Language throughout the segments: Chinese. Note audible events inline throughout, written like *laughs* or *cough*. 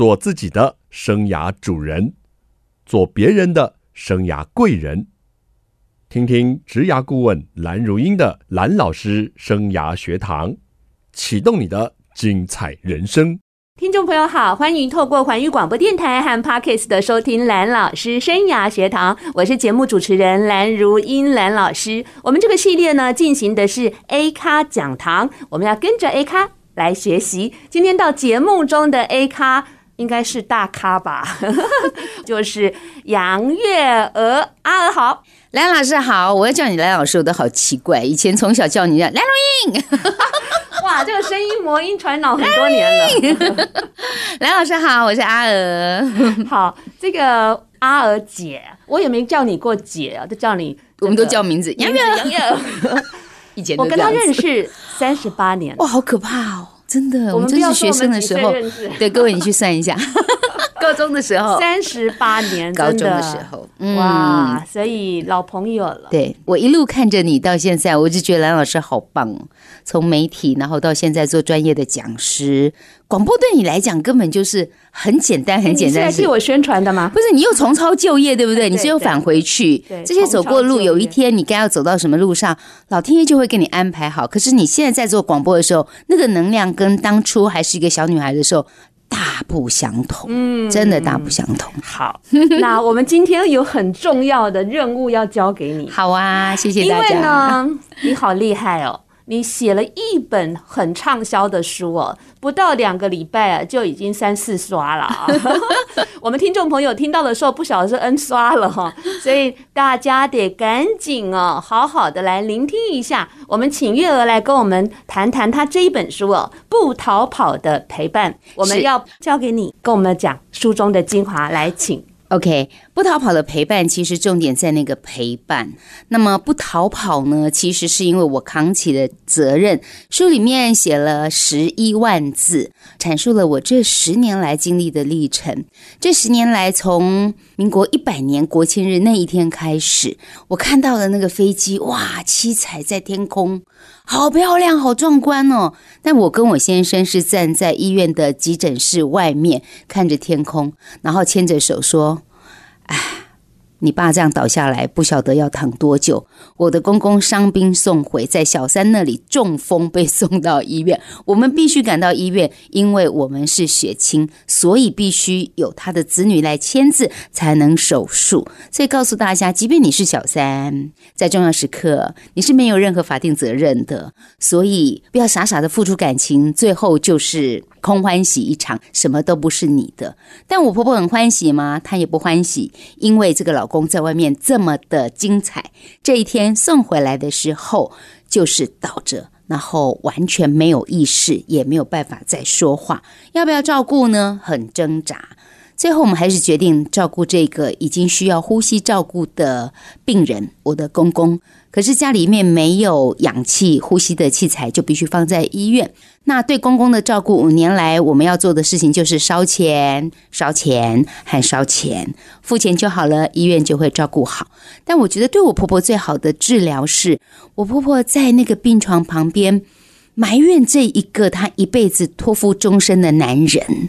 做自己的生涯主人，做别人的生涯贵人。听听职涯顾问蓝如英的蓝老师生涯学堂，启动你的精彩人生。听众朋友好，欢迎透过环宇广播电台和 Parkes 的收听蓝老师生涯学堂，我是节目主持人蓝如英蓝老师。我们这个系列呢，进行的是 A 咖讲堂，我们要跟着 A 咖来学习。今天到节目中的 A 咖应该是大咖吧，*laughs* 就是杨月娥阿娥好，梁老师好，我要叫你梁老师，我都好奇怪，以前从小叫你叫蓝如英。*laughs* 哇，这个声音魔音传脑很多年了。*laughs* 梁老师好，我是阿娥。好，这个阿娥姐，我也没叫你过姐啊，都叫你，我们都叫名字。杨月，杨月。以前我跟她认识三十八年，哇，好可怕哦！真的，我们真是学生的时候。对，各位你去算一下。*laughs* 高中的时候，三十八年，高中的时候，嗯、哇，所以老朋友了。对，我一路看着你到现在，我就觉得蓝老师好棒。从媒体，然后到现在做专业的讲师，广播对你来讲根本就是很简单，很简单。你是替我宣传的吗？不是，你又重操旧业，对不对？你是又返回去，对，这些走过的路，有一天你该要走到什么路上，老天爷就会给你安排好。可是你现在在做广播的时候，那个能量跟当初还是一个小女孩的时候。大不相同，嗯，真的大不相同。好，那我们今天有很重要的任务要交给你。*laughs* 好啊，谢谢大家。因为呢，你好厉害哦。你写了一本很畅销的书哦，不到两个礼拜啊，就已经三四刷了啊！*laughs* *laughs* 我们听众朋友听到的时候，不晓得是 N 刷了哈，所以大家得赶紧哦，好好的来聆听一下。我们请月娥来跟我们谈谈她这一本书哦，《不逃跑的陪伴》，我们要交给你跟我们讲书中的精华，来请。OK，不逃跑的陪伴，其实重点在那个陪伴。那么不逃跑呢？其实是因为我扛起了责任。书里面写了十一万字，阐述了我这十年来经历的历程。这十年来，从民国一百年国庆日那一天开始，我看到了那个飞机，哇，七彩在天空，好漂亮，好壮观哦。但我跟我先生是站在医院的急诊室外面，看着天空，然后牵着手说。唉。你爸这样倒下来，不晓得要躺多久。我的公公伤兵送回，在小三那里中风，被送到医院。我们必须赶到医院，因为我们是血亲，所以必须有他的子女来签字才能手术。所以告诉大家，即便你是小三，在重要时刻你是没有任何法定责任的，所以不要傻傻的付出感情，最后就是空欢喜一场，什么都不是你的。但我婆婆很欢喜吗？她也不欢喜，因为这个老。公在外面这么的精彩，这一天送回来的时候就是倒着，然后完全没有意识，也没有办法再说话。要不要照顾呢？很挣扎。最后我们还是决定照顾这个已经需要呼吸照顾的病人，我的公公。可是家里面没有氧气呼吸的器材，就必须放在医院。那对公公的照顾，五年来我们要做的事情就是烧钱、烧钱和烧钱，付钱就好了，医院就会照顾好。但我觉得对我婆婆最好的治疗是，我婆婆在那个病床旁边埋怨这一个她一辈子托付终身的男人。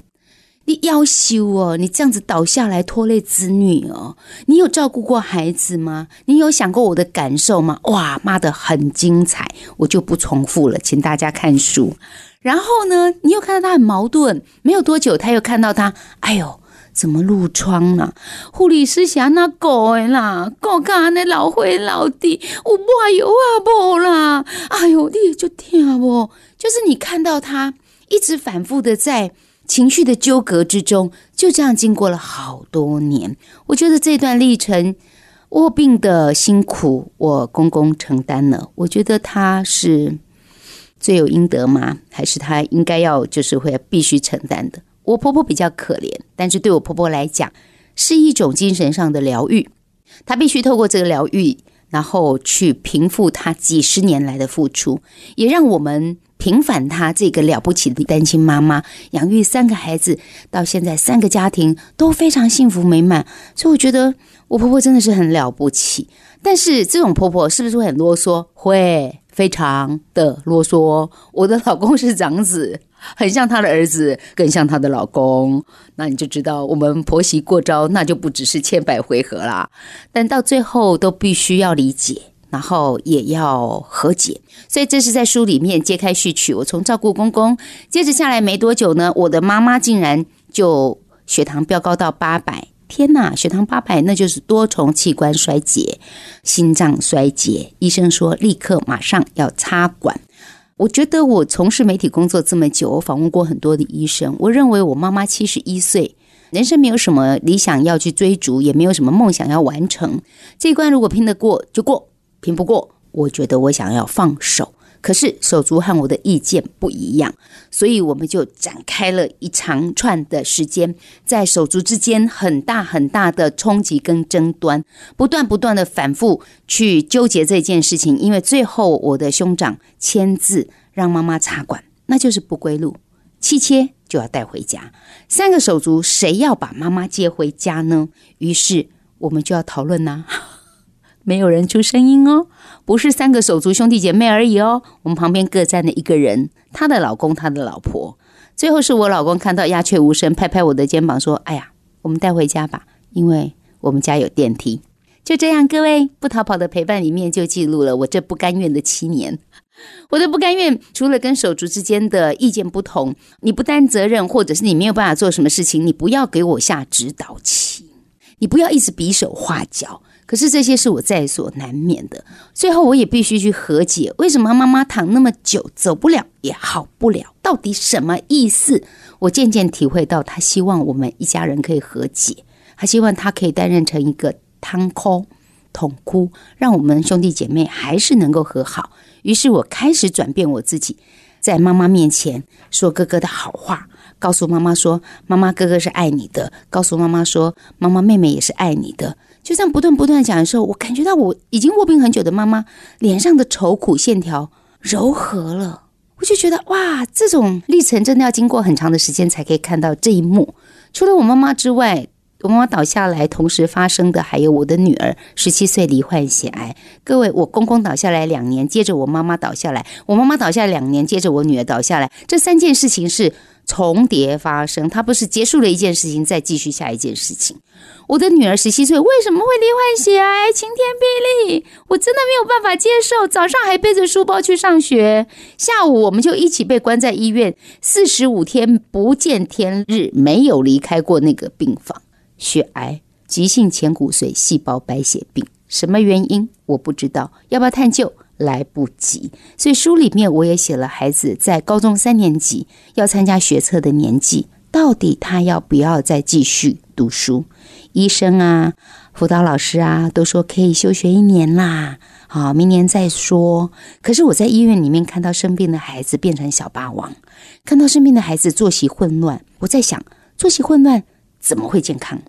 你夭寿哦！你这样子倒下来拖累子女哦。你有照顾过孩子吗？你有想过我的感受吗？哇，骂得很精彩，我就不重复了，请大家看书。然后呢，你又看到他很矛盾。没有多久，他又看到他，哎呦，怎么褥疮了？护理师想那狗啦，狗干那老灰老弟，我不有啊不啦？哎呦，你就听不？就是你看到他一直反复的在。情绪的纠葛之中，就这样经过了好多年。我觉得这段历程卧病的辛苦，我公公承担了。我觉得他是罪有应得吗？还是他应该要就是会必须承担的？我婆婆比较可怜，但是对我婆婆来讲，是一种精神上的疗愈。她必须透过这个疗愈，然后去平复她几十年来的付出，也让我们。平反她这个了不起的单亲妈妈，养育三个孩子，到现在三个家庭都非常幸福美满，所以我觉得我婆婆真的是很了不起。但是这种婆婆是不是会很啰嗦？会，非常的啰嗦。我的老公是长子，很像他的儿子，更像他的老公。那你就知道，我们婆媳过招，那就不只是千百回合啦。但到最后都必须要理解，然后也要和解。所以这是在书里面揭开序曲。我从照顾公公，接着下来没多久呢，我的妈妈竟然就血糖飙高到八百。天呐，血糖八百，那就是多重器官衰竭，心脏衰竭。医生说立刻马上要插管。我觉得我从事媒体工作这么久，我访问过很多的医生。我认为我妈妈七十一岁，人生没有什么理想要去追逐，也没有什么梦想要完成。这一关如果拼得过就过，拼不过，我觉得我想要放手。可是手足和我的意见不一样，所以我们就展开了一长串的时间，在手足之间很大很大的冲击跟争端，不断不断的反复去纠结这件事情。因为最后我的兄长签字让妈妈插管，那就是不归路，七切就要带回家。三个手足谁要把妈妈接回家呢？于是我们就要讨论呐。*laughs* 没有人出声音哦，不是三个手足兄弟姐妹而已哦，我们旁边各站了一个人，他的老公，他的老婆。最后是我老公看到鸦雀无声，拍拍我的肩膀说：“哎呀，我们带回家吧，因为我们家有电梯。”就这样，各位不逃跑的陪伴里面就记录了我这不甘愿的七年。我的不甘愿，除了跟手足之间的意见不同，你不担责任，或者是你没有办法做什么事情，你不要给我下指导棋，你不要一直比手画脚。可是这些是我在所难免的，最后我也必须去和解。为什么妈妈躺那么久走不了也好不了？到底什么意思？我渐渐体会到，他希望我们一家人可以和解，他希望他可以担任成一个汤哭痛哭，让我们兄弟姐妹还是能够和好。于是我开始转变我自己，在妈妈面前说哥哥的好话，告诉妈妈说妈妈哥哥是爱你的，告诉妈妈说妈妈妹妹也是爱你的。就这样不断不断讲的时候，我感觉到我已经卧病很久的妈妈脸上的愁苦线条柔和了。我就觉得哇，这种历程真的要经过很长的时间才可以看到这一幕。除了我妈妈之外，我妈妈倒下来，同时发生的还有我的女儿十七岁罹患血癌。各位，我公公倒下来两年，接着我妈妈倒下来，我妈妈倒下来两年，接着我女儿倒下来，这三件事情是重叠发生，它不是结束了一件事情再继续下一件事情。我的女儿十七岁，为什么会罹患血癌？晴天霹雳！我真的没有办法接受。早上还背着书包去上学，下午我们就一起被关在医院，四十五天不见天日，没有离开过那个病房。血癌，急性前骨髓细胞白血病，什么原因我不知道，要不要探究？来不及。所以书里面我也写了，孩子在高中三年级要参加学测的年纪，到底他要不要再继续读书？医生啊，辅导老师啊，都说可以休学一年啦，好，明年再说。可是我在医院里面看到生病的孩子变成小霸王，看到生病的孩子作息混乱，我在想，作息混乱怎么会健康？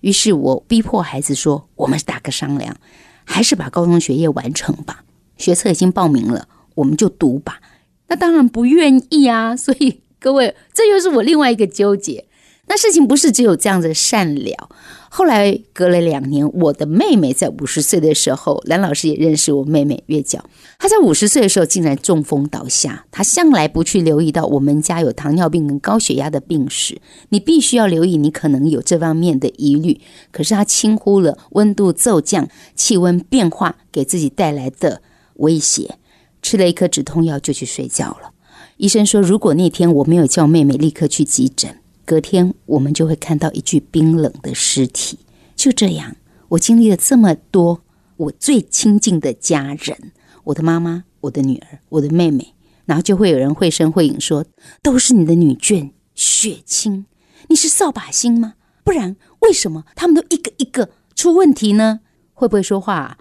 于是我逼迫孩子说：“我们打个商量，还是把高中学业完成吧。学测已经报名了，我们就读吧。”那当然不愿意啊。*laughs* 所以各位，这又是我另外一个纠结。那事情不是只有这样子善了。后来隔了两年，我的妹妹在五十岁的时候，蓝老师也认识我妹妹月娇。她在五十岁的时候竟然中风倒下。她向来不去留意到我们家有糖尿病跟高血压的病史，你必须要留意你可能有这方面的疑虑。可是她轻忽了温度骤降、气温变化给自己带来的威胁，吃了一颗止痛药就去睡觉了。医生说，如果那天我没有叫妹妹立刻去急诊。隔天，我们就会看到一具冰冷的尸体。就这样，我经历了这么多，我最亲近的家人，我的妈妈、我的女儿、我的妹妹，然后就会有人绘声绘影说：“都是你的女眷血亲，你是扫把星吗？不然为什么他们都一个一个出问题呢？会不会说话啊？”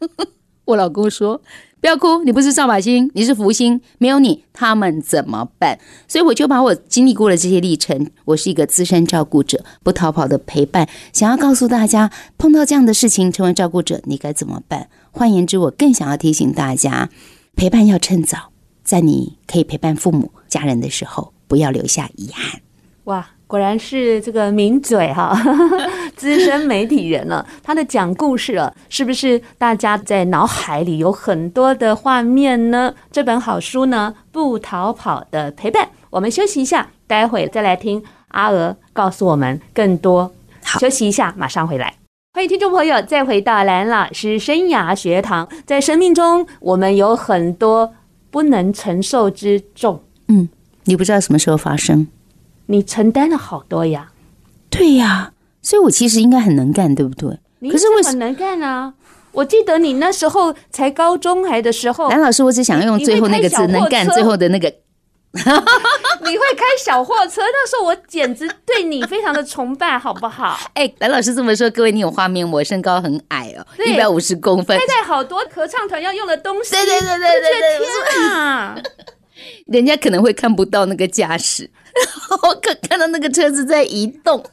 *laughs* 我老公说。不要哭，你不是扫把星，你是福星。没有你，他们怎么办？所以我就把我经历过的这些历程，我是一个资深照顾者，不逃跑的陪伴，想要告诉大家，碰到这样的事情，成为照顾者，你该怎么办？换言之，我更想要提醒大家，陪伴要趁早，在你可以陪伴父母、家人的时候，不要留下遗憾。哇！果然是这个名嘴哈，*laughs* 资深媒体人了，他的讲故事了，是不是大家在脑海里有很多的画面呢？这本好书呢，不逃跑的陪伴。我们休息一下，待会再来听阿娥告诉我们更多。好，休息一下，马上回来。欢迎听众朋友再回到蓝老师生涯学堂。在生命中，我们有很多不能承受之重。嗯，你不知道什么时候发生。你承担了好多呀。对呀，所以我其实应该很能干，对不对？可是我很能干啊！我记得你那时候才高中还的时候，*laughs* 蓝老师，我只想用最后那个字“能干”，最后的那个。*laughs* 你会开小货车，那时候我简直对你非常的崇拜，好不好？*laughs* 哎，蓝老师这么说，各位你有画面，我身高很矮哦，一百五十公分，带带好多合唱团要用的东西，对对对对对对，天啊！人家可能会看不到那个驾驶，我可看到那个车子在移动。*laughs*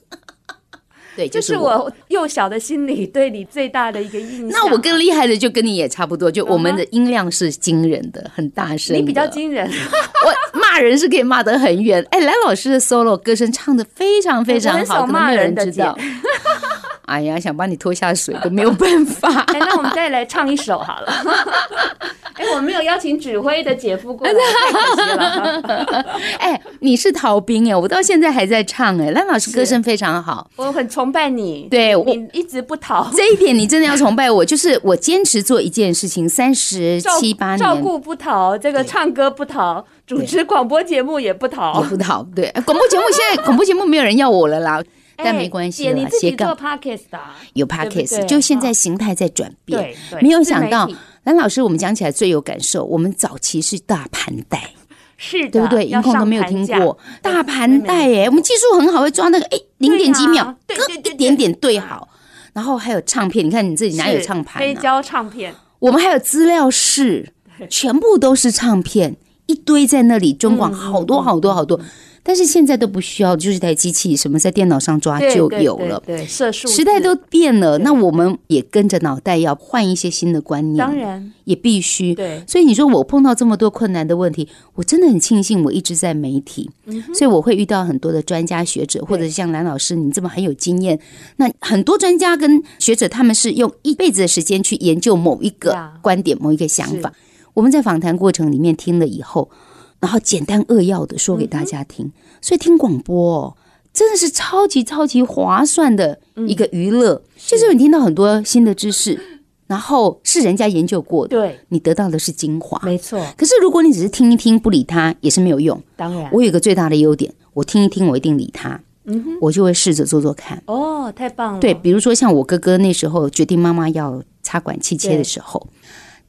对，就是我，就是我幼小的心里对你最大的一个印象。那我更厉害的就跟你也差不多，就我们的音量是惊人的，很大声。你比较惊人，*laughs* 我骂人是可以骂得很远。哎，蓝老师的 solo 歌声唱得非常非常好，可能没有人知道。*laughs* 哎呀，想把你拖下水都没有办法。哎，*laughs* 那我们再来唱一首好了。*laughs* 哎，我没有邀请指挥的姐夫过来，太可惜了。哎，你是逃兵哎，我到现在还在唱哎。蓝老师歌声非常好，我很崇拜你。对，你一直不逃，这一点你真的要崇拜我。就是我坚持做一件事情三十七八年，照顾不逃，这个唱歌不逃，主持广播节目也不逃，也不逃。对，广播节目现在广播节目没有人要我了啦。*laughs* 但没关系了，你自己做 podcast 的，有 podcast，就现在形态在转变。没有想到，蓝老师，我们讲起来最有感受。我们早期是大盘带，是的，对不对？音控都没有听过大盘带，哎，我们技术很好，会抓那个哎零点几秒，一点点对好。然后还有唱片，你看你自己哪有唱盘？黑胶唱片。我们还有资料室，全部都是唱片，一堆在那里，中广好多好多好多。但是现在都不需要，就是台机器，什么在电脑上抓就有了。对，对，对，时代都变了，那我们也跟着脑袋要换一些新的观念。当然也必须。对，所以你说我碰到这么多困难的问题，我真的很庆幸我一直在媒体，嗯、所以我会遇到很多的专家学者，或者像蓝老师你这么很有经验。那很多专家跟学者，他们是用一辈子的时间去研究某一个观点、某一个想法。我们在访谈过程里面听了以后。然后简单扼要的说给大家听，所以听广播哦，真的是超级超级划算的一个娱乐，就是你听到很多新的知识，*laughs* 然后是人家研究过的，对，你得到的是精华，没错。可是如果你只是听一听不理他，也是没有用。当然，我有一个最大的优点，我听一听我一定理他，嗯哼，我就会试着做做看。哦，太棒了。对，比如说像我哥哥那时候决定妈妈要插管气切的时候，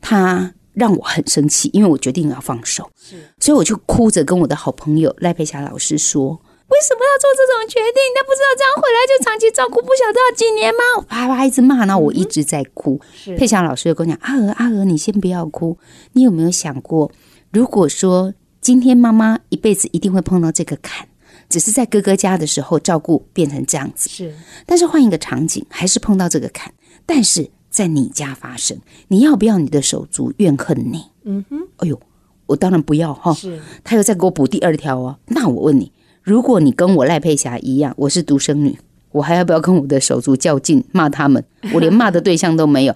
他。让我很生气，因为我决定要放手，是，所以我就哭着跟我的好朋友赖佩霞老师说：“为什么要做这种决定？他不知道这样回来就长期照顾，不晓得要几年吗？”我啪啪一直骂，然后我一直在哭。嗯、佩霞老师就跟我讲：“阿娥，阿娥，你先不要哭，你有没有想过，如果说今天妈妈一辈子一定会碰到这个坎，只是在哥哥家的时候照顾变成这样子，是，但是换一个场景，还是碰到这个坎，但是。”在你家发生，你要不要你的手足怨恨你？嗯哼，哎呦，我当然不要哈。是，他又再给我补第二条哦。那我问你，如果你跟我赖佩霞一样，我是独生女，我还要不要跟我的手足较劲，骂他们？我连骂的对象都没有。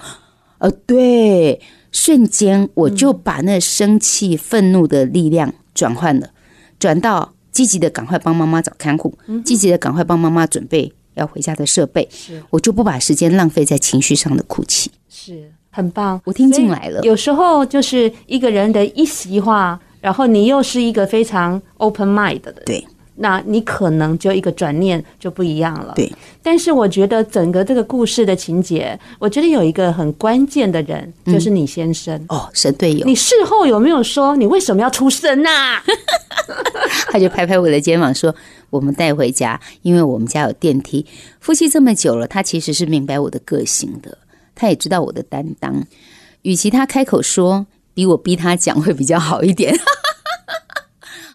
呃，*laughs* 对，瞬间我就把那生气、愤怒的力量转换了，转到积极的，赶快帮妈妈找看护，积极的，赶快帮妈妈准备。要回家的设备，是我就不把时间浪费在情绪上的哭泣，是很棒。我听进来了。有时候就是一个人的一席话，然后你又是一个非常 open mind 的，对，那你可能就一个转念就不一样了。对，但是我觉得整个这个故事的情节，我觉得有一个很关键的人，就是你先生。嗯、哦，神队友。你事后有没有说你为什么要出生呐、啊？*laughs* 他就拍拍我的肩膀说。我们带回家，因为我们家有电梯。夫妻这么久了，他其实是明白我的个性的，他也知道我的担当。与其他开口说，比我逼他讲会比较好一点。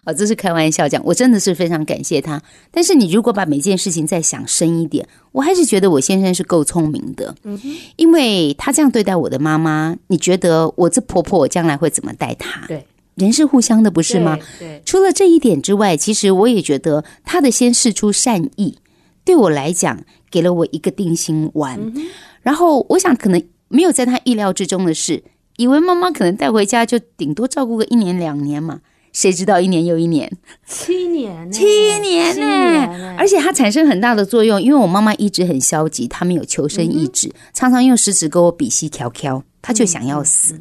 啊，*laughs* 这是开玩笑讲，我真的是非常感谢他。但是你如果把每件事情再想深一点，我还是觉得我先生是够聪明的。嗯哼，因为他这样对待我的妈妈，你觉得我这婆婆我将来会怎么待她？对。人是互相的，不是吗？对，对。除了这一点之外，其实我也觉得他的先试出善意，对我来讲给了我一个定心丸。然后我想，可能没有在他意料之中的事，以为妈妈可能带回家就顶多照顾个一年两年嘛。谁知道一年又一年，七年，七年呢，而且它产生很大的作用，因为我妈妈一直很消极，她没有求生意志，常常用食指跟我比西挑挑，她就想要死。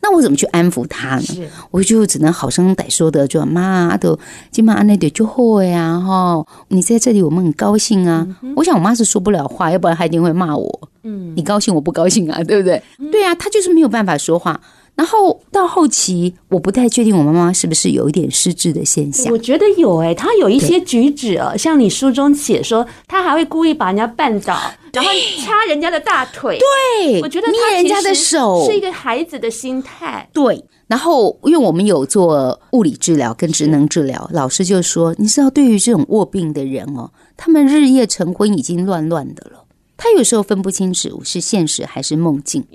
那我怎么去安抚他呢？我就只能好声歹说的就妈的今晚安那点就好呀哈，你在这里我们很高兴啊。我想我妈是说不了话，要不然她一定会骂我。嗯，你高兴我不高兴啊，对不对？对啊，她就是没有办法说话。然后到后期，我不太确定我妈妈是不是有一点失智的现象。我觉得有哎、欸，她有一些举止哦，像你书中写说，她还会故意把人家绊倒，*gasps* 然后掐人家的大腿。对，我觉得捏人家的手是一个孩子的心态。对，然后因为我们有做物理治疗跟职能治疗，老师就说，你知道，对于这种卧病的人哦，他们日夜晨昏已经乱乱的了，他有时候分不清楚是现实还是梦境。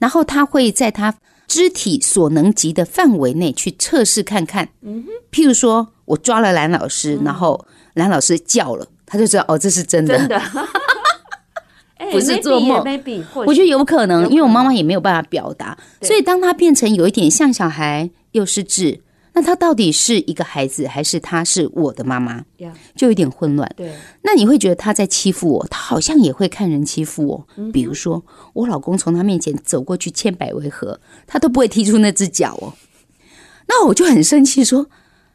然后他会在他。肢体所能及的范围内去测试看看，譬如说我抓了蓝老师，然后蓝老师叫了，他就知道哦，这是真的，真的，*laughs* 不是做梦。我觉得有可能，因为我妈妈也没有办法表达，所以当他变成有一点像小孩又失智。那他到底是一个孩子，还是他是我的妈妈？就有点混乱。对，那你会觉得他在欺负我，他好像也会看人欺负我。比如说，我老公从他面前走过去，千百回合，他都不会踢出那只脚哦。那我就很生气，说：“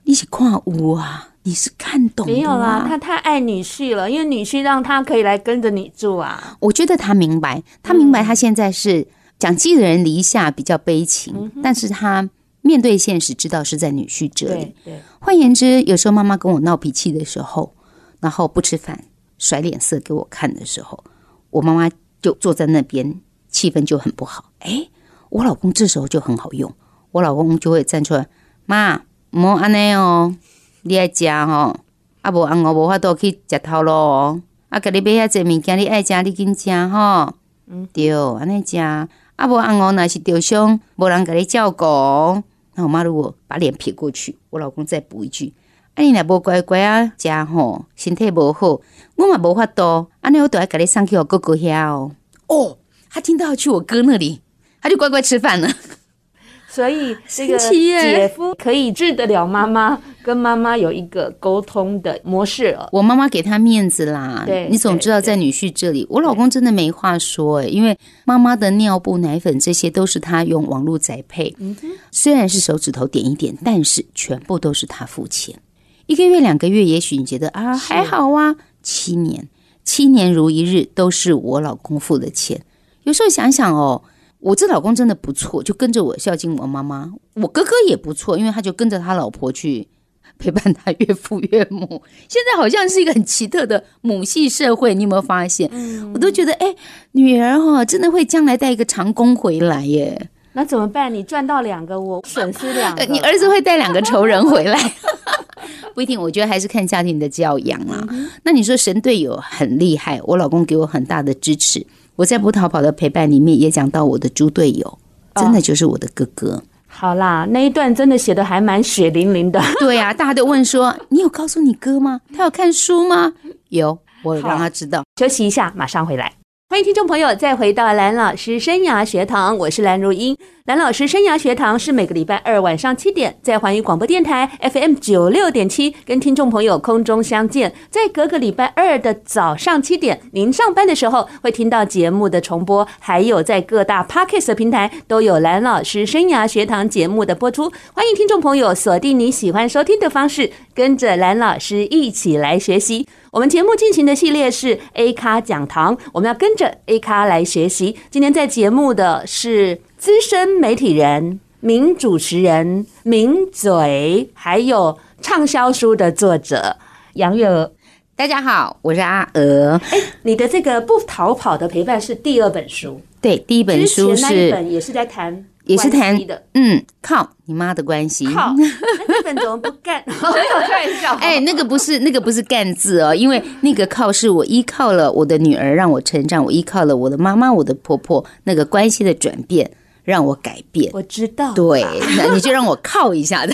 你是跨屋啊，你是看懂啊？”没有啦，他太爱女婿了，因为女婿让他可以来跟着你住啊。我觉得他明白，他明白，他现在是讲寄人篱下，比较悲情，但是他。面对现实，知道是在女婿这里。换言之，有时候妈妈跟我闹脾气的时候，然后不吃饭、甩脸色给我看的时候，我妈妈就坐在那边，气氛就很不好。哎，我老公这时候就很好用，我老公就会站出来：“妈，莫安尼哦，你爱食哦，啊不然我无法度去食头路哦。啊，给你买遐济物件，你爱食你紧吃哈。嗯，对，安尼食。啊不然我若是受伤，无人给你照顾。”那我妈如果把脸撇过去，我老公再补一句：“啊，你若无乖乖啊，家吼身体无好，我嘛无法度。啊，那我都要给你送去我哥哥遐哦。”哦，他听到要去我哥那里，他就乖乖吃饭了。所以这个姐夫可以治得了妈妈，跟妈妈有一个沟通的模式。我妈妈给他面子啦，对，你总知道在女婿这里，我老公真的没话说哎，因为妈妈的尿布、奶粉这些都是他用网络宅配，虽然是手指头点一点，但是全部都是他付钱。一个月、两个月，也许你觉得啊还好啊，七年，七年如一日都是我老公付的钱。有时候想想哦。我这老公真的不错，就跟着我孝敬我妈妈。我哥哥也不错，因为他就跟着他老婆去陪伴他岳父岳母。现在好像是一个很奇特的母系社会，你有没有发现？嗯，我都觉得，哎，女儿哈真的会将来带一个长工回来耶。那怎么办？你赚到两个，我损失两个。你儿子会带两个仇人回来？*laughs* 不一定，我觉得还是看家庭的教养啊。那你说神队友很厉害，我老公给我很大的支持。我在不逃跑的陪伴里面也讲到我的猪队友，真的就是我的哥哥。哦、好啦，那一段真的写的还蛮血淋淋的。*laughs* *laughs* 对呀、啊，大家都问说，你有告诉你哥吗？他有看书吗？有，我让他知道。休息一下，马上回来。欢迎听众朋友再回到蓝老师生涯学堂，我是蓝如英。蓝老师生涯学堂是每个礼拜二晚上七点在环宇广播电台 FM 九六点七跟听众朋友空中相见，在隔个礼拜二的早上七点，您上班的时候会听到节目的重播，还有在各大 Podcast 平台都有蓝老师生涯学堂节目的播出。欢迎听众朋友锁定你喜欢收听的方式，跟着蓝老师一起来学习。我们节目进行的系列是 A 咖讲堂，我们要跟着 A 咖来学习。今天在节目的是。资深媒体人、名主持人、名嘴，还有畅销书的作者杨月娥。大家好，我是阿娥。哎，你的这个不逃跑的陪伴是第二本书，对，第一本书是那一本也是在谈，也是谈的，嗯，靠你妈的关系，靠，那本怎么不干？没有开玩笑。哎，那个不是 *laughs* 那个不是干字哦，因为那个靠是我依靠了我的女儿让我成长，我依靠了我的妈妈、我的婆婆那个关系的转变。让我改变，我知道。对，那你就让我靠一下的，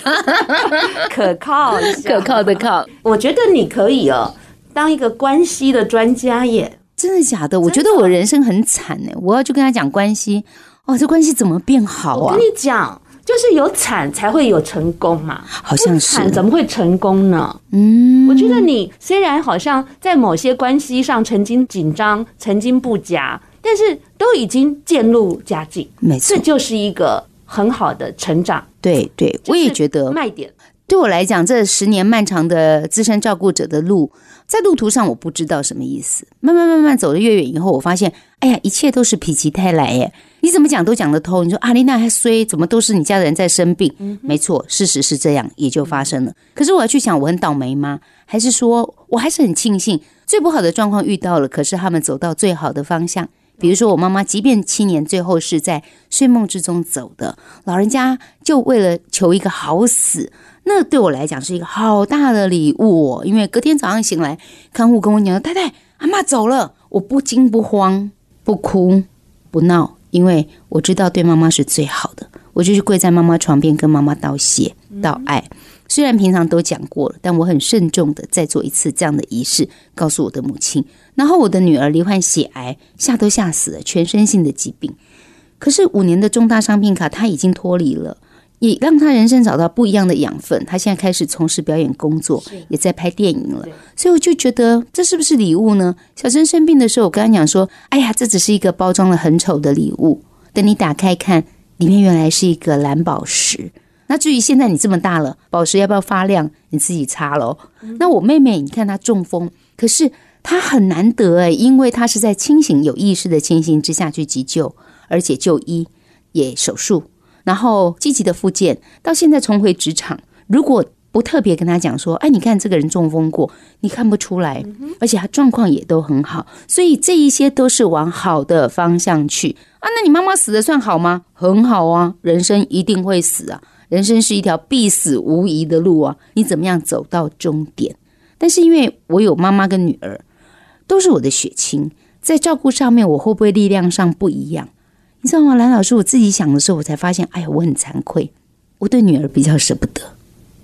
*laughs* 可靠一下，可靠的靠。我觉得你可以哦，当一个关系的专家耶。真的假的？我觉得我人生很惨呢。我要去跟他讲关系，哦，这关系怎么变好啊？我跟你讲，就是有惨才会有成功嘛。好像是，惨怎么会成功呢？嗯，我觉得你虽然好像在某些关系上曾经紧张、曾经不佳，但是都已经渐入佳境。没错，这就是一个很好的成长。对对，我也觉得卖点。对我来讲，这十年漫长的资深照顾者的路，在路途上我不知道什么意思。慢慢慢慢走得越远以后，我发现，哎呀，一切都是否极泰来耶！你怎么讲都讲得通。你说阿丽娜还衰，怎么都是你家的人在生病？嗯、没错，事实是这样，也就发生了。可是我要去想，我很倒霉吗？还是说我还是很庆幸，最不好的状况遇到了，可是他们走到最好的方向。比如说我妈妈，即便七年最后是在睡梦之中走的，老人家就为了求一个好死。那对我来讲是一个好大的礼物哦，因为隔天早上醒来，看护跟我讲：“太太，阿妈走了。”我不惊不慌，不哭不闹，因为我知道对妈妈是最好的。我就去跪在妈妈床边，跟妈妈道谢道爱。虽然平常都讲过了，但我很慎重的再做一次这样的仪式，告诉我的母亲。然后我的女儿罹患血癌，吓都吓死了，全身性的疾病。可是五年的重大伤病卡，她已经脱离了。也让她人生找到不一样的养分。她现在开始从事表演工作，也在拍电影了。所以我就觉得这是不是礼物呢？小珍生病的时候，我跟她讲说：“哎呀，这只是一个包装的很丑的礼物。等你打开看，里面原来是一个蓝宝石。那至于现在你这么大了，宝石要不要发亮，你自己擦喽。那我妹妹，你看她中风，可是她很难得哎，因为她是在清醒有意识的情形之下去急救，而且就医也手术。”然后积极的复健，到现在重回职场。如果不特别跟他讲说，哎，你看这个人中风过，你看不出来，而且他状况也都很好，所以这一些都是往好的方向去啊。那你妈妈死的算好吗？很好啊，人生一定会死啊，人生是一条必死无疑的路啊。你怎么样走到终点？但是因为我有妈妈跟女儿，都是我的血亲，在照顾上面，我会不会力量上不一样？你知道吗，兰老师？我自己想的时候，我才发现，哎呀，我很惭愧，我对女儿比较舍不得，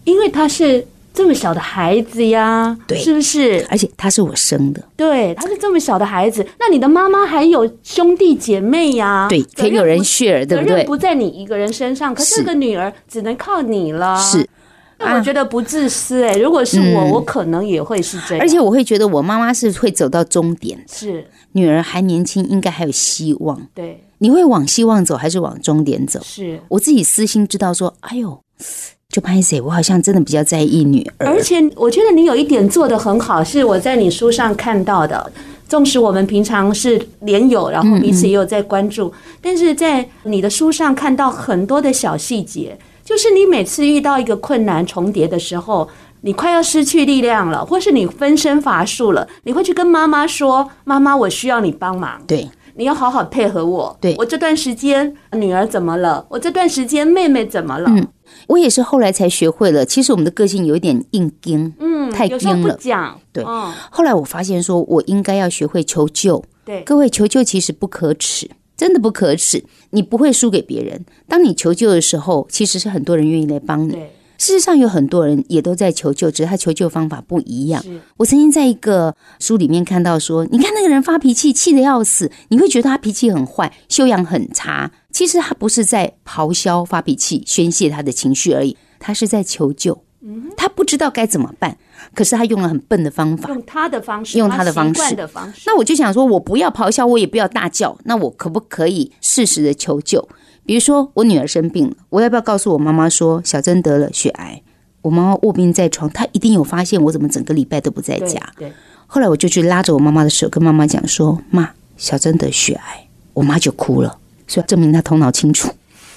因为她是这么小的孩子呀，对，是不是？而且他是我生的，对，他是这么小的孩子，那你的妈妈还有兄弟姐妹呀，对，可以有人 share，对不对？不在你一个人身上，可是这个女儿只能靠你了，是。那我觉得不自私哎、欸，如果是我，我可能也会是这样，而且我会觉得我妈妈是会走到终点，是女儿还年轻，应该还有希望，对。你会往希望走，还是往终点走？是我自己私心知道说，哎呦，就拍谁，我好像真的比较在意女儿。而且我觉得你有一点做得很好，是我在你书上看到的。纵使我们平常是连友，然后彼此也有在关注，嗯嗯，但是在你的书上看到很多的小细节，就是你每次遇到一个困难重叠的时候，你快要失去力量了，或是你分身乏术了，你会去跟妈妈说：“妈妈，我需要你帮忙。”对。你要好好配合我。对，我这段时间女儿怎么了？我这段时间妹妹怎么了？嗯，我也是后来才学会了。其实我们的个性有一点硬钉，嗯，太硬了。讲对，后来我发现说，我应该要学会求救。对，各位求救其实不可耻，真的不可耻。你不会输给别人。当你求救的时候，其实是很多人愿意来帮你。对。事实上，有很多人也都在求救，只是他求救方法不一样。我曾经在一个书里面看到说，你看那个人发脾气，气得要死，你会觉得他脾气很坏，修养很差。其实他不是在咆哮发脾气，宣泄他的情绪而已，他是在求救。他不知道该怎么办，可是他用了很笨的方法，用他的方式，用他的方式。那我就想说，我不要咆哮，我也不要大叫，那我可不可以适时的求救？比如说，我女儿生病了，我要不要告诉我妈妈说小珍得了血癌？我妈妈卧病在床，她一定有发现我怎么整个礼拜都不在家。对。后来我就去拉着我妈妈的手，跟妈妈讲说：“妈，小珍得血癌。”我妈就哭了，所以证明她头脑清楚。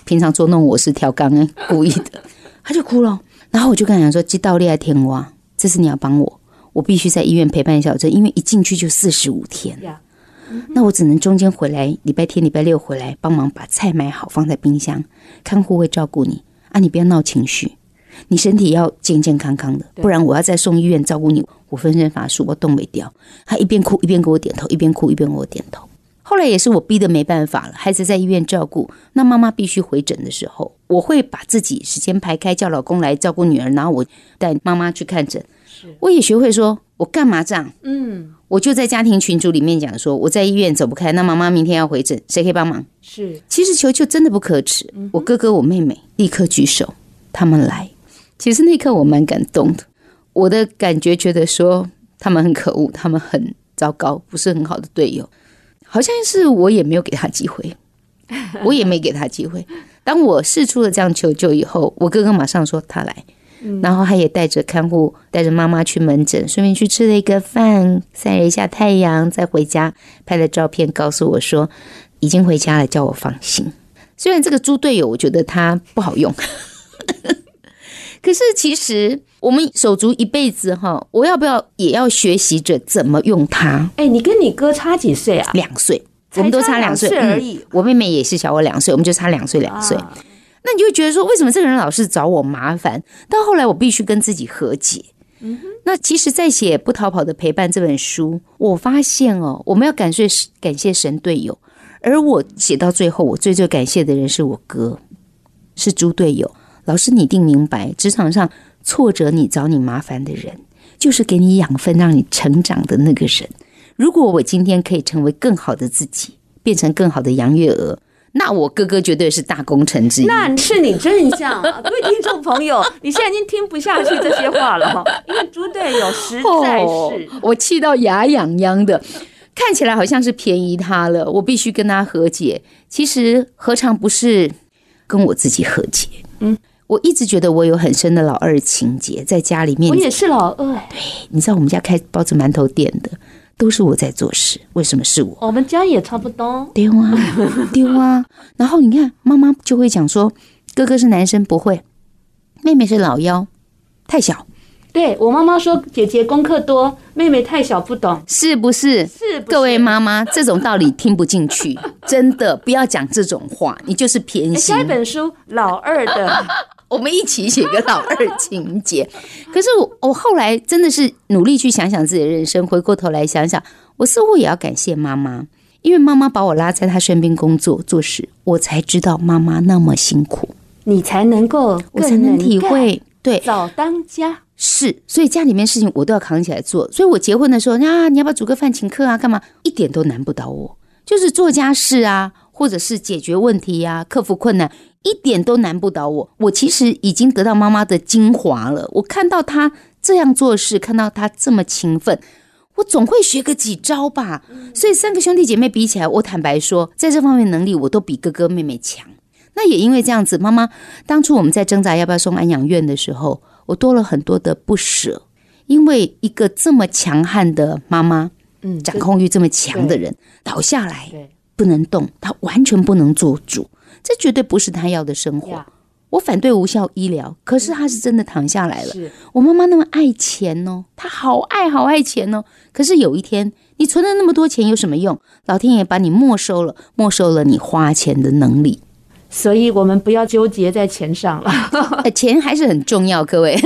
平常捉弄我是调缸哎，故意的，她就哭了。然后我就跟她讲说：“这道厉害天蛙，这次你要帮我，我必须在医院陪伴小珍，因为一进去就四十五天。” Yeah. 那我只能中间回来，礼拜天、礼拜六回来帮忙把菜买好放在冰箱，看护会照顾你啊，你不要闹情绪，你身体要健健康康的，不然我要再送医院照顾你，我分身乏术，我动没掉。他一边哭一边给我点头，一边哭一边给我点头。后来也是我逼得没办法了，孩子在医院照顾，那妈妈必须回诊的时候，我会把自己时间排开，叫老公来照顾女儿，然后我带妈妈去看诊。我也学会说。我干嘛这样？嗯，我就在家庭群组里面讲说，我在医院走不开，那妈妈明天要回诊，谁可以帮忙？是，其实求救真的不可耻，我哥哥我妹妹立刻举手，他们来。其实那一刻我蛮感动的，我的感觉觉得说他们很可恶，他们很糟糕，不是很好的队友，好像是我也没有给他机会，*laughs* 我也没给他机会。当我试出了这样求救以后，我哥哥马上说他来。然后他也带着看护，带着妈妈去门诊，顺便去吃了一个饭，晒了一下太阳，再回家拍了照片，告诉我说已经回家了，叫我放心。虽然这个猪队友，我觉得他不好用，*laughs* 可是其实我们手足一辈子哈，我要不要也要学习着怎么用它？哎，你跟你哥差几岁啊？两岁，我们都差两岁而已。嗯，我妹妹也是小我两岁，我们就差两岁两岁。啊那你就会觉得说，为什么这个人老是找我麻烦？到后来我必须跟自己和解。嗯哼。那其实，在写《不逃跑的陪伴》这本书，我发现哦，我们要感谢感谢神队友，而我写到最后，我最最感谢的人是我哥，是猪队友。老师，你一定明白，职场上挫折你找你麻烦的人，就是给你养分让你成长的那个人。如果我今天可以成为更好的自己，变成更好的杨月娥。那我哥哥绝对是大功臣之一。那是你正向啊，各位听众朋友，你现在已经听不下去这些话了哈，因为猪队友实在是、哦、我气到牙痒痒的，看起来好像是便宜他了，我必须跟他和解。其实何尝不是跟我自己和解？嗯，我一直觉得我有很深的老二情节，在家里面。我也是老二。对，你知道我们家开包子馒头店的。都是我在做事，为什么是我？我们家也差不多。丢啊，*laughs* 丢啊！然后你看，妈妈就会讲说，哥哥是男生不会，妹妹是老幺，太小。对，我妈妈说，姐姐功课多，妹妹太小不懂，是不是？是不是？各位妈妈，这种道理听不进去，*laughs* 真的不要讲这种话，你就是偏心。下一本书，老二的。*laughs* 我们一起写个老二情节，*laughs* 可是我我后来真的是努力去想想自己的人生，回过头来想想，我似乎也要感谢妈妈，因为妈妈把我拉在她身边工作做事，我才知道妈妈那么辛苦，你才能够我才能体会，对，早当家是，所以家里面事情我都要扛起来做，所以我结婚的时候啊，你要不要煮个饭请客啊，干嘛，一点都难不倒我，就是做家事啊，或者是解决问题呀、啊，克服困难。一点都难不倒我，我其实已经得到妈妈的精华了。我看到她这样做事，看到她这么勤奋，我总会学个几招吧。所以三个兄弟姐妹比起来，我坦白说，在这方面能力我都比哥哥妹妹强。那也因为这样子，妈妈当初我们在挣扎要不要送安养院的时候，我多了很多的不舍，因为一个这么强悍的妈妈，嗯，掌控欲这么强的人倒下来，不能动，她完全不能做主。这绝对不是他要的生活。我反对无效医疗，可是他是真的躺下来了。我妈妈那么爱钱哦，她好爱好爱钱哦。可是有一天，你存了那么多钱有什么用？老天爷把你没收了，没收了你花钱的能力。所以我们不要纠结在钱上了，*laughs* 钱还是很重要，各位。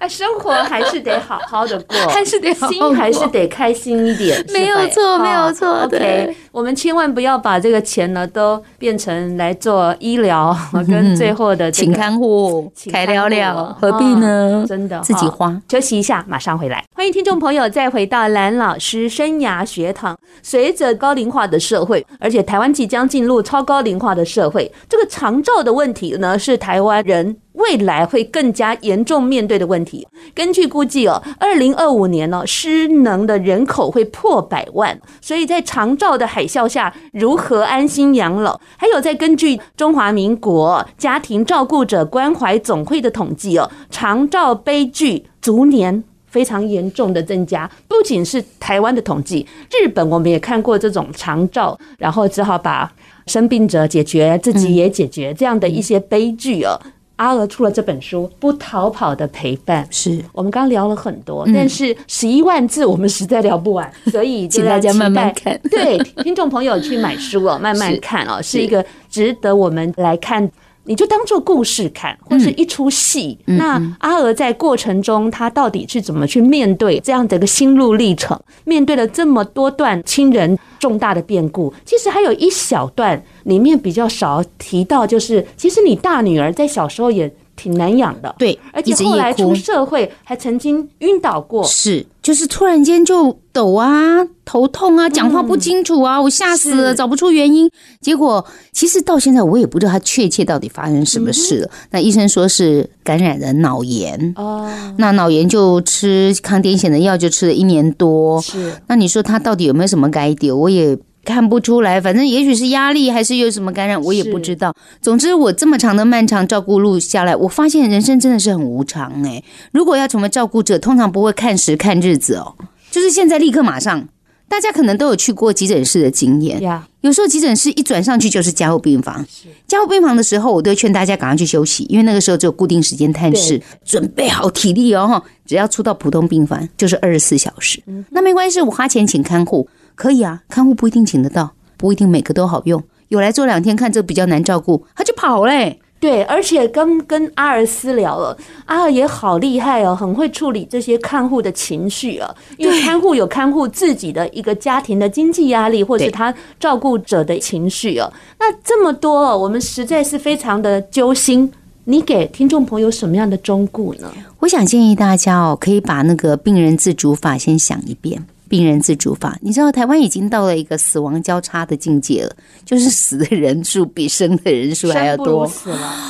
哎，生活还是得好好的过，*laughs* 还是得好好心还是得开心一点，没有错，没有错。OK，我们千万不要把这个钱呢都变成来做医疗 *laughs* 跟最后的请看护、开聊聊，何必呢？真的自己花。休息一下，马上回来。欢迎听众朋友再回到蓝老师生涯学堂。随着高龄化的社会，而且台湾即将进入超高龄化的社会，这个长照的问题呢，是台湾人未来会更加严重面对的问题。根据估计哦，二零二五年呢，失能的人口会破百万。所以在长照的海啸下，如何安心养老？还有，再根据中华民国家庭照顾者关怀总会的统计哦，长照悲剧逐年非常严重的增加。不仅是台湾的统计，日本我们也看过这种长照，然后只好把生病者解决，自己也解决这样的一些悲剧哦。阿娥出了这本书《不逃跑的陪伴》，是我们刚聊了很多，但是十一万字我们实在聊不完，*laughs* 所以请大家慢慢看。对，听众朋友去买书哦，慢慢 *laughs* 看哦，是一个值得我们来看。你就当做故事看，或是一出戏。嗯、那阿娥在过程中，她到底是怎么去面对这样的一个心路历程？面对了这么多段亲人重大的变故，其实还有一小段里面比较少提到，就是其实你大女儿在小时候也挺难养的。对，而且后来出社会还曾经晕倒过。是，就是突然间就抖啊，头痛啊，讲话不清楚啊，嗯、我吓死了，找不出原因。结果其实到现在我也不知道他确切到底发生什么事了。嗯、那医生说是感染了脑炎哦，那脑炎就吃抗癫痫的药，就吃了一年多。是，那你说他到底有没有什么改丢？我也。看不出来，反正也许是压力，还是有什么感染，我也不知道。总之，我这么长的漫长照顾路下来，我发现人生真的是很无常哎。如果要成为照顾者，通常不会看时看日子哦，就是现在立刻马上。大家可能都有去过急诊室的经验，有时候急诊室一转上去就是加护病房。加护病房的时候，我都会劝大家赶快去休息，因为那个时候只有固定时间探视，准备好体力哦。只要出到普通病房，就是二十四小时。那没关系，我花钱请看护。可以啊，看护不一定请得到，不一定每个都好用。有来做两天，看这比较难照顾，他就跑嘞、欸。对，而且刚跟阿尔私聊了，阿尔也好厉害哦，很会处理这些看护的情绪啊。因为看护有看护自己的一个家庭的经济压力，或是他照顾者的情绪哦。那这么多，我们实在是非常的揪心。你给听众朋友什么样的忠告呢？我想建议大家哦，可以把那个病人自主法先想一遍。病人自主法，你知道台湾已经到了一个死亡交叉的境界了，就是死的人数比生的人数还要多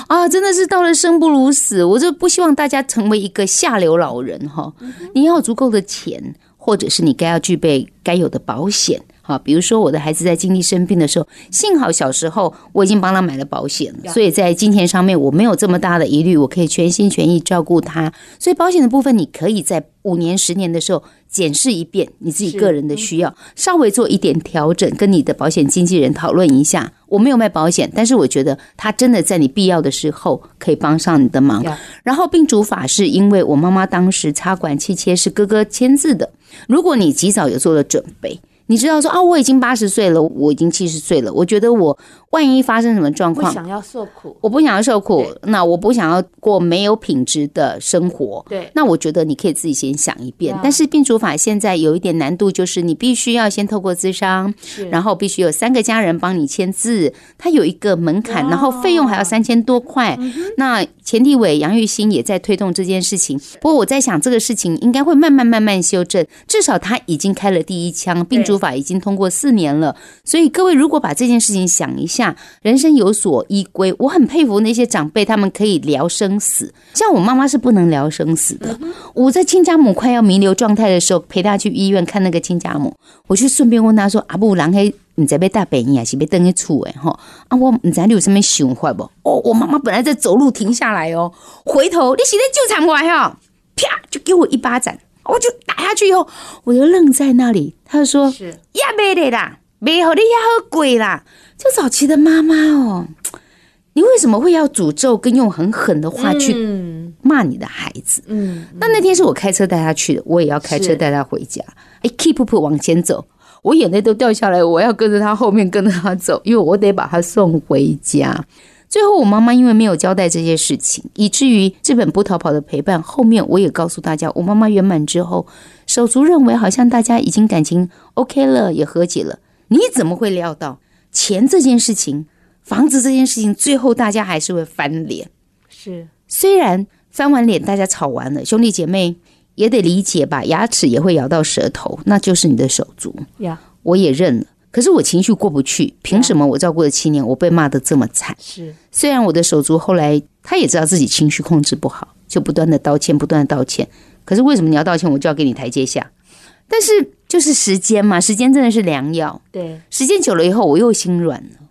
啊！真的是到了生不如死，我就不希望大家成为一个下流老人哈。你要有足够的钱，或者是你该要具备该有的保险。啊，比如说我的孩子在经历生病的时候，幸好小时候我已经帮他买了保险了，所以在金钱上面我没有这么大的疑虑，我可以全心全意照顾他。所以保险的部分，你可以在五年、十年的时候检视一遍你自己个人的需要，稍微做一点调整，跟你的保险经纪人讨论一下。我没有卖保险，但是我觉得他真的在你必要的时候可以帮上你的忙。然后病主法是因为我妈妈当时插管气切是哥哥签字的，如果你及早有做了准备。你知道说啊，我已经八十岁了，我已经七十岁了。我觉得我万一发生什么状况，不想要受苦，我不想要受苦，那我不想要过没有品质的生活。对，那我觉得你可以自己先想一遍。但是病主法现在有一点难度，就是你必须要先透过咨商，然后必须有三个家人帮你签字，它有一个门槛，然后费用还要三千多块。那前立委杨玉兴也在推动这件事情，不过我在想这个事情应该会慢慢慢慢修正，至少他已经开了第一枪，病主法已经通过四年了，所以各位如果把这件事情想一下，人生有所依归，我很佩服那些长辈，他们可以聊生死。像我妈妈是不能聊生死的。我在亲家母快要弥留状态的时候，陪她去医院看那个亲家母，我去顺便问她说：“阿布郎黑，你在被大本营还是被等于厝诶？哈啊，我唔知你有什么想法不？哦，我妈妈本来在走路停下来哦，回头你是在救场外哈，啪就给我一巴掌。”我就打下去以后，我就愣在那里。他就说：“是呀，没得啦，没好的呀，好鬼啦！”就早期的妈妈哦，你为什么会要诅咒跟用很狠的话去骂你的孩子？嗯，那那天是我开车带他去的，我也要开车带他回家。哎，keep up 往前走，我眼泪都掉下来，我要跟着他后面跟着他走，因为我得把他送回家。最后，我妈妈因为没有交代这些事情，以至于这本不逃跑的陪伴后面，我也告诉大家，我妈妈圆满之后，手足认为好像大家已经感情 OK 了，也和解了。你怎么会料到钱这件事情、房子这件事情，最后大家还是会翻脸？是，虽然翻完脸，大家吵完了，兄弟姐妹也得理解吧，牙齿也会咬到舌头，那就是你的手足呀，我也认了。可是我情绪过不去，凭什么我照顾了七年，我被骂得这么惨？是，虽然我的手足后来他也知道自己情绪控制不好，就不断的道歉，不断的道歉。可是为什么你要道歉，我就要给你台阶下？但是就是时间嘛，时间真的是良药。对，时间久了以后，我又心软了。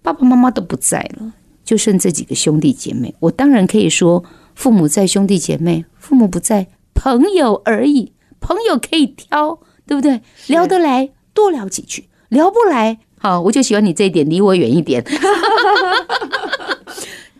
爸爸妈妈都不在了，就剩这几个兄弟姐妹。我当然可以说，父母在，兄弟姐妹；父母不在，朋友而已。朋友可以挑，对不对？聊得来，多聊几句。聊不来，好，我就喜欢你这一点，离我远一点。*laughs*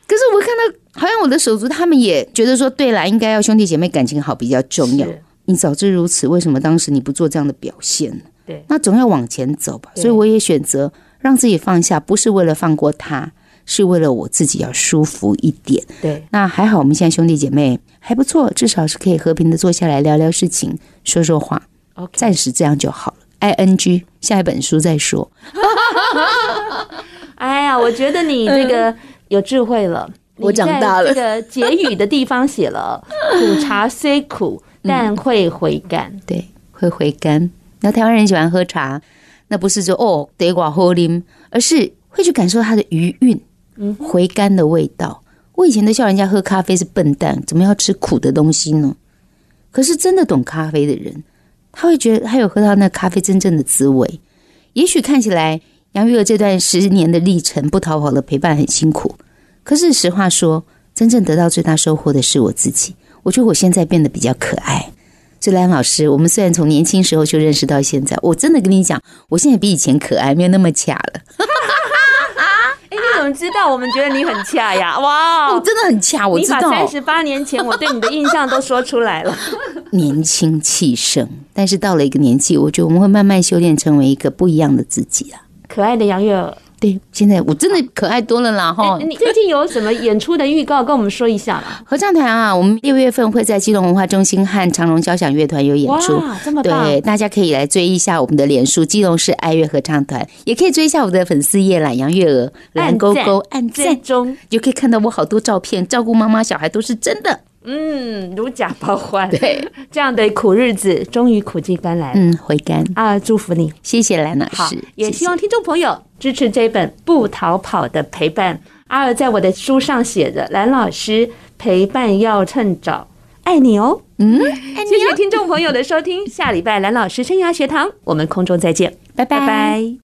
可是我看到，好像我的手足他们也觉得说，对啦，应该要兄弟姐妹感情好比较重要。你早知如此，为什么当时你不做这样的表现呢？对，那总要往前走吧。所以我也选择让自己放下，不是为了放过他，是为了我自己要舒服一点。对，那还好，我们现在兄弟姐妹还不错，至少是可以和平的坐下来聊聊事情，说说话。OK，暂时这样就好了。I N G，下一本书再说。*laughs* 哎呀，我觉得你这个有智慧了。我长大了。这个结语的地方写了“ *laughs* 苦茶虽苦，但会回甘”，嗯。对，会回甘。那台湾人喜欢喝茶，那不是说哦得寡喝啉，而是会去感受它的余韵，嗯，回甘的味道。我以前都笑人家喝咖啡是笨蛋，怎么要吃苦的东西呢？可是真的懂咖啡的人，他会觉得他有喝到那咖啡真正的滋味。也许看起来杨月娥这段十年的历程，不逃跑的陪伴很辛苦。可是实话说，真正得到最大收获的是我自己。我觉得我现在变得比较可爱。所以兰老师，我们虽然从年轻时候就认识到现在，我真的跟你讲，我现在比以前可爱，没有那么卡了。哎，你怎么知道？我们觉得你很恰呀！*laughs* 哇，我真的很恰，我知道。你把三十八年前我对你的印象都说出来了。*laughs* 年轻气盛，但是到了一个年纪，我觉得我们会慢慢修炼，成为一个不一样的自己啊。可爱的杨月娥。对，现在我真的可爱多了啦！哈、欸，你最近有什么演出的预告，跟我们说一下啦？合唱团啊，我们六月份会在基隆文化中心和长隆交响乐团有演出，哇，这么棒！对，大家可以来追一下我们的脸书基隆市爱乐合唱团，也可以追一下我的粉丝页懒，杨月娥蓝勾勾按赞中，就可以看到我好多照片，照顾妈妈小孩都是真的。嗯，如假包换。对，*laughs* 这样的苦日子终于苦尽甘来了。嗯，回甘啊，祝福你，谢谢兰老师。好，也希望听众朋友支持这本《不逃跑的陪伴》。阿尔在我的书上写着：“兰老师陪伴要趁早，爱你哦。” *laughs* 嗯。谢谢听众朋友的收听，下礼拜兰老师生涯学堂，我们空中再见，拜拜拜。